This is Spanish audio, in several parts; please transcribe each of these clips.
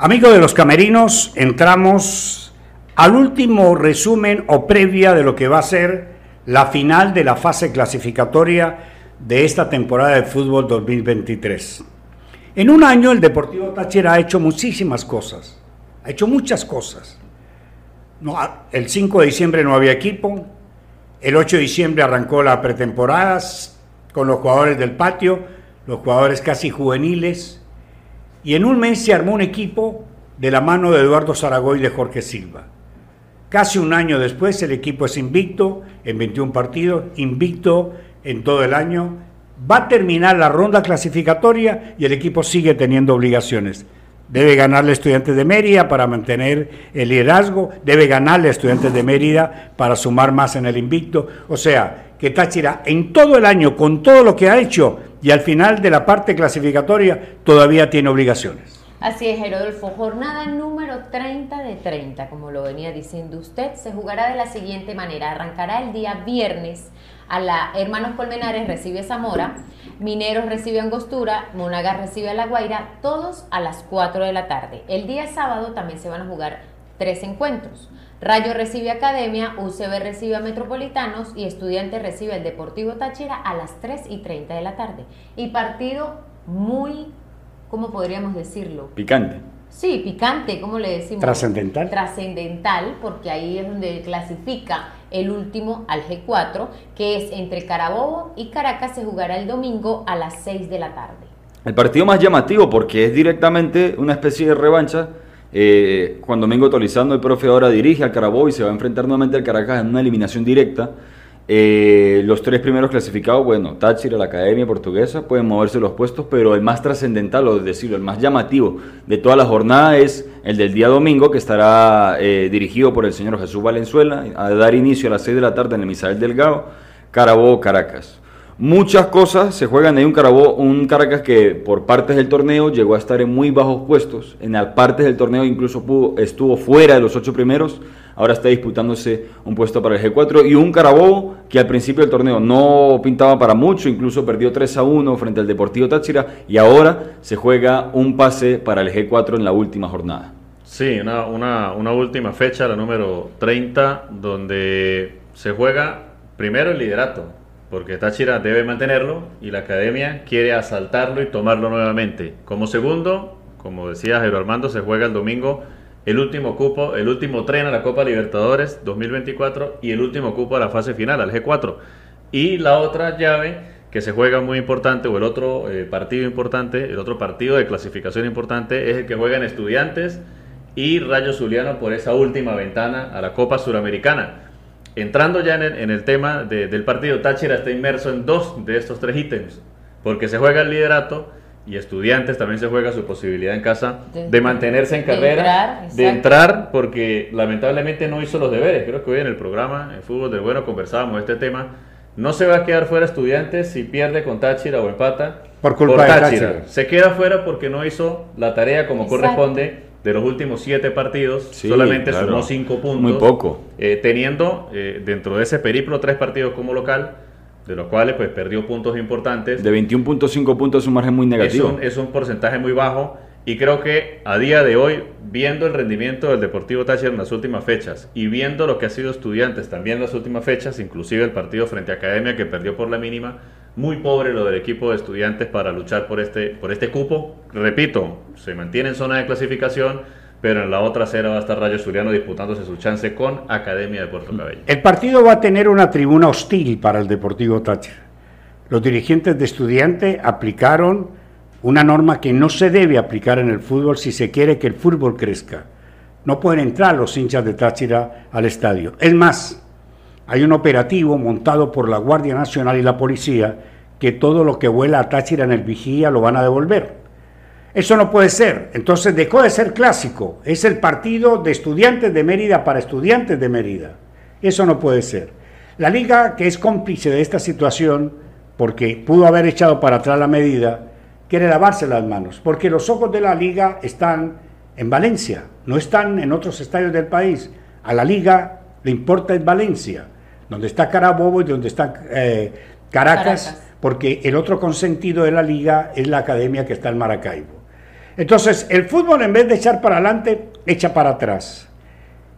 Amigos de los camerinos, entramos al último resumen o previa de lo que va a ser la final de la fase clasificatoria de esta temporada de fútbol 2023. En un año el Deportivo Táchira ha hecho muchísimas cosas, ha hecho muchas cosas. No, el 5 de diciembre no había equipo, el 8 de diciembre arrancó la pretemporada con los jugadores del patio, los jugadores casi juveniles, y en un mes se armó un equipo de la mano de Eduardo Zaragoy y de Jorge Silva. Casi un año después el equipo es invicto en 21 partidos, invicto en todo el año. Va a terminar la ronda clasificatoria y el equipo sigue teniendo obligaciones. Debe ganarle Estudiantes de Mérida para mantener el liderazgo, debe ganarle Estudiantes de Mérida para sumar más en el invicto. O sea, que Táchira en todo el año, con todo lo que ha hecho, y al final de la parte clasificatoria todavía tiene obligaciones. Así es, Herodolfo. Jornada número 30 de 30, como lo venía diciendo usted, se jugará de la siguiente manera. Arrancará el día viernes a la Hermanos Colmenares recibe Zamora, Mineros recibe Angostura, Monagas recibe a La Guaira, todos a las 4 de la tarde. El día sábado también se van a jugar tres encuentros. Rayo recibe Academia, UCB recibe a Metropolitanos y Estudiantes recibe al Deportivo Táchira a las 3 y 30 de la tarde. Y partido muy, ¿cómo podríamos decirlo? Picante. Sí, picante, ¿cómo le decimos? Trascendental. Trascendental, porque ahí es donde clasifica el último al G4, que es entre Carabobo y Caracas, se jugará el domingo a las 6 de la tarde. El partido más llamativo porque es directamente una especie de revancha eh, Juan Domingo Tolizano, el profe, ahora dirige al Carabobo y se va a enfrentar nuevamente al Caracas en una eliminación directa. Eh, los tres primeros clasificados, bueno, Táchira, la Academia Portuguesa, pueden moverse los puestos, pero el más trascendental, o decirlo, el más llamativo de toda la jornada es el del día domingo, que estará eh, dirigido por el señor Jesús Valenzuela, a dar inicio a las 6 de la tarde en el Misael Delgado, Carabobo, Caracas. Muchas cosas se juegan en un, Carabó, un Caracas que por partes del torneo llegó a estar en muy bajos puestos. En las partes del torneo incluso pudo, estuvo fuera de los ocho primeros. Ahora está disputándose un puesto para el G4. Y un Carabobo que al principio del torneo no pintaba para mucho, incluso perdió 3 a 1 frente al Deportivo Táchira. Y ahora se juega un pase para el G4 en la última jornada. Sí, una, una última fecha, la número 30, donde se juega primero el liderato porque Táchira debe mantenerlo y la academia quiere asaltarlo y tomarlo nuevamente. Como segundo, como decía Armando, se juega el domingo el último cupo, el último tren a la Copa Libertadores 2024 y el último cupo a la fase final, al G4. Y la otra llave que se juega muy importante, o el otro eh, partido importante, el otro partido de clasificación importante, es el que juegan estudiantes y Rayo Zuliano por esa última ventana a la Copa Suramericana entrando ya en el, tema del partido, Táchira está inmerso en dos de estos tres ítems, porque se juega el liderato y estudiantes también se juega su posibilidad en casa de, mantenerse en carrera, de entrar, porque lamentablemente no hizo los deberes. Creo que hoy en el programa, en Fútbol del Bueno, conversábamos este tema. No se va a quedar fuera estudiantes si pierde con Táchira o empata. Por culpa de Táchira. Se queda fuera porque no hizo la tarea como corresponde de los últimos siete partidos, solamente sumó cinco puntos. Muy poco. Eh, teniendo eh, dentro de ese periplo tres partidos como local, de los cuales pues perdió puntos importantes. De 21.5 puntos es un margen muy negativo. Es un, porcentaje muy bajo y creo que a día de hoy, viendo el rendimiento del Deportivo Táchira en las últimas fechas y viendo lo que ha sido Estudiantes también en las últimas fechas, inclusive el partido frente a Academia que perdió por la mínima, muy pobre lo del equipo de estudiantes para luchar por este, por este cupo. Repito, se mantiene en zona de clasificación, pero en la otra acera va a estar Rayo Suriano disputándose su chance con Academia de Puerto Cabello. El partido va a tener una tribuna hostil para el Deportivo Táchira. Los dirigentes de estudiantes aplicaron una norma que no se debe aplicar en el fútbol si se quiere que el fútbol crezca. No pueden entrar los hinchas de Táchira al estadio. Es más, hay un operativo montado por la Guardia Nacional y la policía que todo lo que vuela a Táchira en el vigía lo van a devolver. Eso no puede ser. Entonces dejó de ser clásico. Es el partido de estudiantes de Mérida para estudiantes de Mérida. Eso no puede ser. La liga, que es cómplice de esta situación, porque pudo haber echado para atrás la medida, quiere lavarse las manos, porque los ojos de la liga están en Valencia, no están en otros estadios del país. A la liga le importa es Valencia donde está Carabobo y donde está eh, Caracas, porque el otro consentido de la liga es la academia que está en Maracaibo. Entonces, el fútbol en vez de echar para adelante, echa para atrás.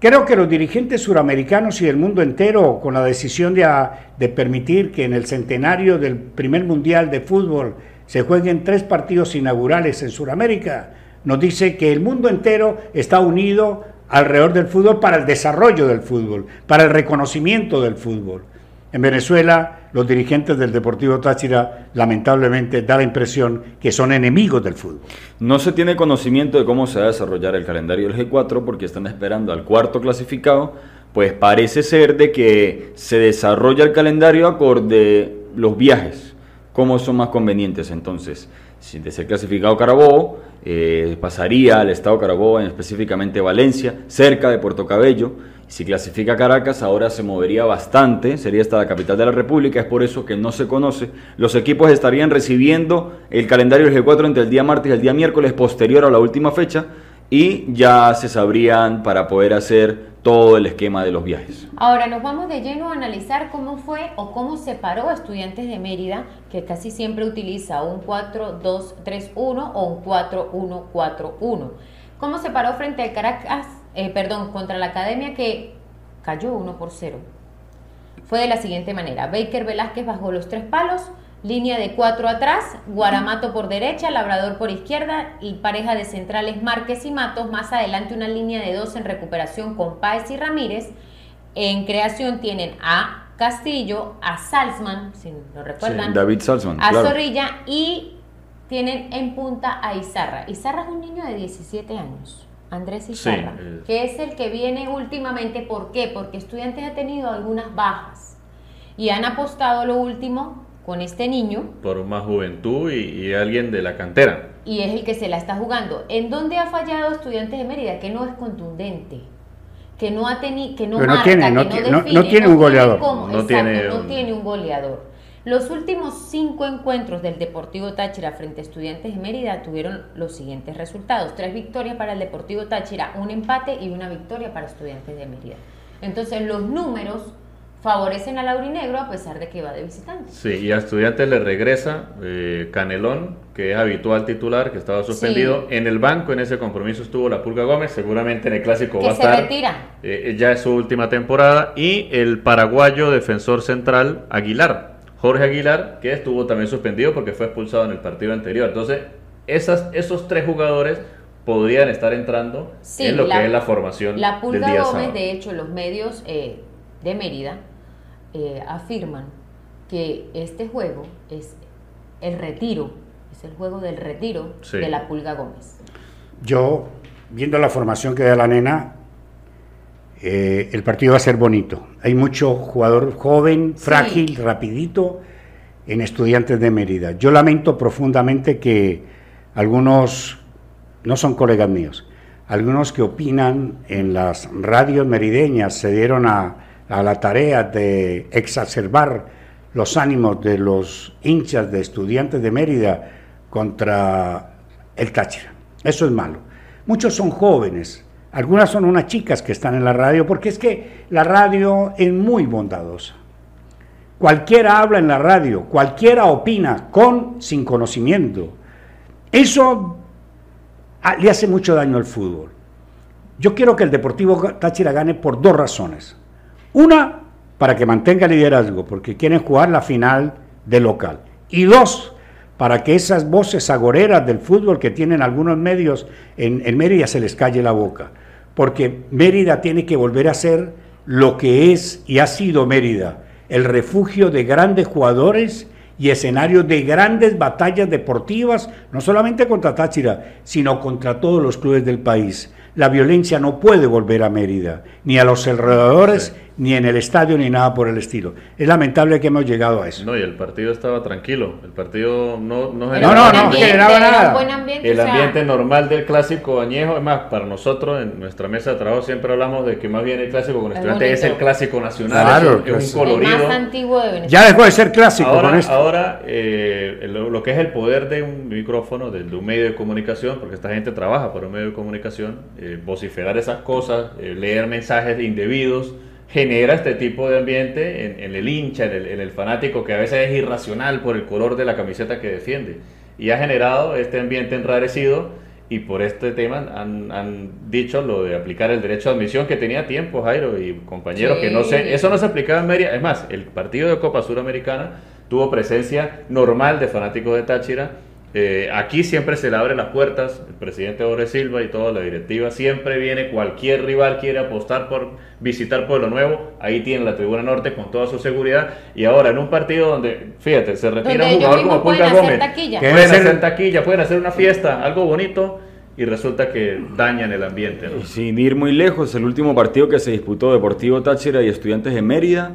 Creo que los dirigentes suramericanos y del mundo entero, con la decisión de, permitir que en el centenario del primer mundial de fútbol se jueguen tres partidos inaugurales en Sudamérica, nos dice que el mundo entero está unido alrededor del fútbol para el desarrollo del fútbol, para el reconocimiento del fútbol. En Venezuela, los dirigentes del Deportivo Táchira lamentablemente da la impresión que son enemigos del fútbol. No se tiene conocimiento de cómo se va a desarrollar el calendario del G4 porque están esperando al cuarto clasificado, pues parece ser de que se desarrolla el calendario acorde los viajes, cómo son más convenientes entonces. De ser clasificado Carabobo, eh, pasaría al estado Carabobo, específicamente Valencia, cerca de Puerto Cabello, si clasifica Caracas, ahora se movería bastante, sería hasta la capital de la República, es por eso que no se conoce. Los equipos estarían recibiendo el calendario del G4 entre el día martes y el día miércoles posterior a la última fecha. Y ya se sabrían para poder hacer todo el esquema de los viajes. Ahora nos vamos de lleno a analizar cómo fue o cómo se paró a Estudiantes de Mérida, que casi siempre utiliza un 4-2-3-1 o un 4-1-4-1. ¿Cómo se paró frente al Caracas eh, perdón, contra la academia que cayó 1 por 0. Fue de la siguiente manera. Baker Velázquez bajó los tres palos, línea de cuatro atrás, Guaramato por derecha, Labrador por izquierda y pareja de centrales Márquez y Matos. Más adelante una línea de dos en recuperación con Páez y Ramírez. En creación tienen a Castillo, a Salzman, si no recuerdan. David Salzman. A Zorrilla y tienen en punta a Izarra. Izarra es un niño de 17 años. Andrés Izarra, que es el que viene últimamente. ¿Por qué? Porque Estudiantes ha tenido algunas bajas y han apostado lo último con este niño. Por más juventud y, alguien de la cantera. Y es el que se la está jugando. ¿En dónde ha fallado Estudiantes de Mérida? Que no es contundente. Que no ha tenido, que no marca, tiene, que no, define, no, tiene un goleador. no, tiene, no tiene un goleador. Los últimos cinco encuentros del Deportivo Táchira frente a Estudiantes de Mérida tuvieron los siguientes resultados. Tres victorias para el Deportivo Táchira, un empate y una victoria para Estudiantes de Mérida. Entonces los números favorecen al Aurinegro a pesar de que va de visitante. Sí, y a Estudiantes le regresa eh, Canelón, que es habitual titular, que estaba suspendido. En el banco en ese compromiso estuvo la Pulga Gómez, seguramente en el clásico va a estar. retira. Eh, ya es su última temporada. Y el paraguayo defensor central Aguilar, Jorge Aguilar, que estuvo también suspendido porque fue expulsado en el partido anterior. Entonces, esas, esos tres jugadores podrían estar entrando en lo que es la formación la Pulga del día Gómez, de hecho, los medios eh, de Mérida eh, afirman que este juego es el retiro, es el juego del retiro de la Pulga Gómez. Yo, viendo la formación que da la nena, eh, el partido va a ser bonito. Hay mucho jugador joven, frágil, rapidito en Estudiantes de Mérida. Yo lamento profundamente que algunos, no son colegas míos, algunos que opinan en las radios merideñas se dieron a, a la tarea de exacerbar los ánimos de los hinchas de Estudiantes de Mérida contra el Táchira. Eso es malo. Muchos son jóvenes, algunas son unas chicas que están en la radio, porque es que la radio es muy bondadosa. Cualquiera habla en la radio, cualquiera opina con, sin conocimiento. Eso ah, le hace mucho daño al fútbol. Yo quiero que el Deportivo Táchira gane por dos razones. Una, para que mantenga liderazgo, porque quieren jugar la final de local. Y dos, para que esas voces agoreras del fútbol que tienen algunos medios en, en Mérida se les calle la boca porque Mérida tiene que volver a ser lo que es y ha sido Mérida, el refugio de grandes jugadores y escenario de grandes batallas deportivas, no solamente contra Táchira, sino contra todos los clubes del país. La violencia no puede volver a Mérida, ni a los alrededores, ni en el estadio ni nada por el estilo. Es lamentable que hemos llegado a eso. No, y el partido estaba tranquilo. El partido no, no generaba, no, no, generaba nada. Ambiente, el ambiente normal del clásico añejo, es más, para nosotros en nuestra mesa de trabajo siempre hablamos de que más bien el clásico con estudiantes es el clásico nacional, claro, es, un colorido. El más antiguo de Venezuela. Ya dejó de ser clásico ahora, con esto. Ahora, eh, lo, que es el poder de un micrófono, de, un medio de comunicación, porque esta gente trabaja por un medio de comunicación, eh, vociferar esas cosas, eh, leer mensajes indebidos genera este tipo de ambiente en, el hincha, en el, fanático que a veces es irracional por el color de la camiseta que defiende. Y ha generado este ambiente enrarecido y por este tema han, han, dicho lo de aplicar el derecho de admisión que tenía tiempo Jairo y compañeros que no sé, eso no se aplicaba en Mérida, es más, el partido de Copa Suramericana tuvo presencia normal de fanáticos de Táchira eh, aquí siempre se le abren las puertas, el presidente Ore Silva y toda la directiva siempre viene, cualquier rival quiere apostar por visitar Pueblo Nuevo, ahí tiene la tribuna norte con toda su seguridad. Y ahora en un partido donde, fíjate, se retira un jugador como Punta Gómez, pueden hacer taquilla, pueden hacer una fiesta, algo bonito y resulta que dañan el ambiente. Sin ir muy lejos, el último partido que se disputó Deportivo Táchira y Estudiantes de Mérida,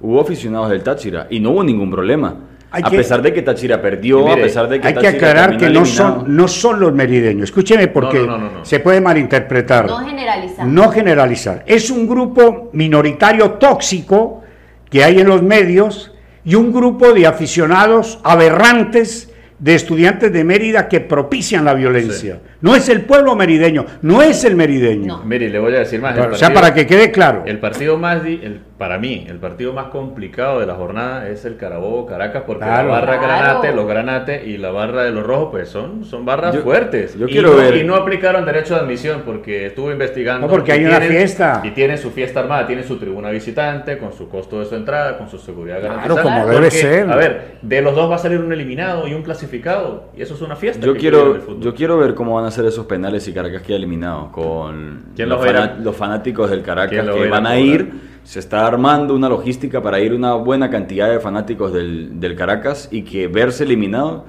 hubo aficionados del Táchira y no hubo ningún problema a pesar de que Táchira perdió, a pesar de que hay que aclarar que no son, no son los merideños. Escúcheme porque se puede malinterpretar. No generalizar. No generalizar. Es un grupo minoritario tóxico que hay en los medios y un grupo de aficionados aberrantes de estudiantes de Mérida que propician la violencia. No es el pueblo merideño, no es el merideño. Mire, le voy a decir más. o sea, para que quede claro. El partido más, el, para mí, el partido más complicado de la jornada es el Carabobo Caracas, porque la barra Granate, los Granate y la barra de los Rojos, pues son, son barras fuertes. Yo y, quiero no, ver. y no aplicaron derecho de admisión porque estuve investigando. No, porque hay una fiesta. Y tiene su fiesta armada, tiene su tribuna visitante, con su costo de su entrada, con su seguridad garantizada. Claro, como debe ser. A ver, de los dos va a salir un eliminado y un clasificado, y eso es una fiesta. Yo quiero, yo quiero ver cómo van a ser esos penales y Caracas queda eliminado con los, los, fanáticos del Caracas que van a ir se está armando una logística para ir una buena cantidad de fanáticos del, del, Caracas y que verse eliminado,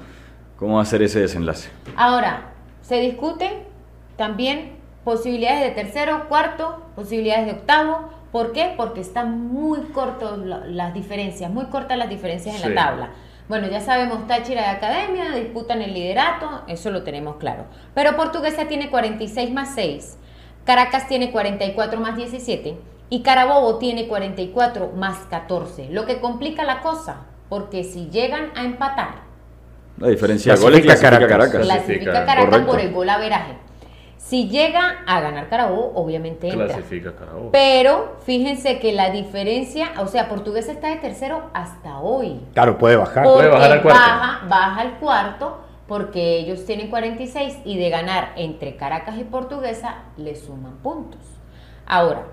¿cómo va a ser ese desenlace? Ahora, se discute también posibilidades de tercero, cuarto, posibilidades de octavo. ¿Por qué? Porque están muy cortas las diferencias, muy cortas las diferencias en la tabla. Bueno, ya sabemos, Táchira de Academia disputan el liderato, eso lo tenemos claro. Pero Portuguesa tiene 46 más 6, Caracas tiene 44 más 17 y Carabobo tiene 44 más 14, lo que complica la cosa, porque si llegan a empatar, la diferencia de goles clasifica Caracas. Clasifica Caracas por el gol averaje. Si llega a ganar Carabobo, obviamente entra. Clasifica Carabobo. Pero fíjense que la diferencia, o sea, Portuguesa está de tercero hasta hoy. Claro, puede bajar. Puede bajar al cuarto. Baja, baja al cuarto porque ellos tienen 46 y de ganar entre Caracas y Portuguesa le suman puntos. Ahora,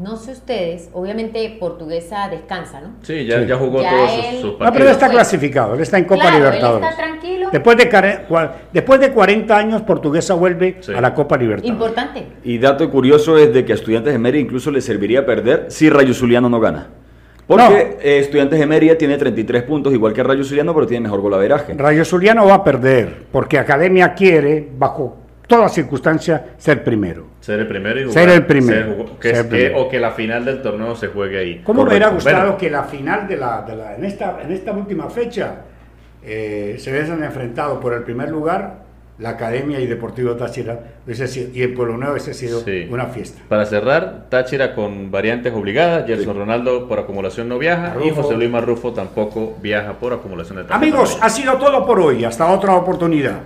no sé ustedes, obviamente Portuguesa descansa, ¿no? Sí, ya, ya jugó todos sus, partidos. No, pero él está clasificado, él está en Copa Libertadores. Él está tranquilo. Después de, después de 40 años, Portuguesa vuelve a la Copa Libertadores. Importante. Y dato curioso es de que a Estudiantes de Mérida incluso le serviría perder si Rayo Zuliano no gana. Porque eh, Estudiantes de Mérida tiene 33 puntos, igual que Rayo Zuliano, pero tiene mejor golaveraje. Rayo Zuliano va a perder, porque Academia quiere, bajo toda circunstancia, ser primero. Ser el primero y jugar. Ser el primero. o que la final del torneo se juegue ahí. ¿Cómo me hubiera gustado que la final de la, de la, en, esta, en esta última fecha eh, se hubiesen enfrentado por el primer lugar la Academia y Deportivo Táchira y el Pueblo Nuevo hubiese sido una fiesta. Para cerrar, Táchira con variantes obligadas, Gerson Ronaldo por acumulación no viaja y José Luis Marrufo tampoco viaja por acumulación de Amigos, ha sido todo por hoy, hasta otra oportunidad.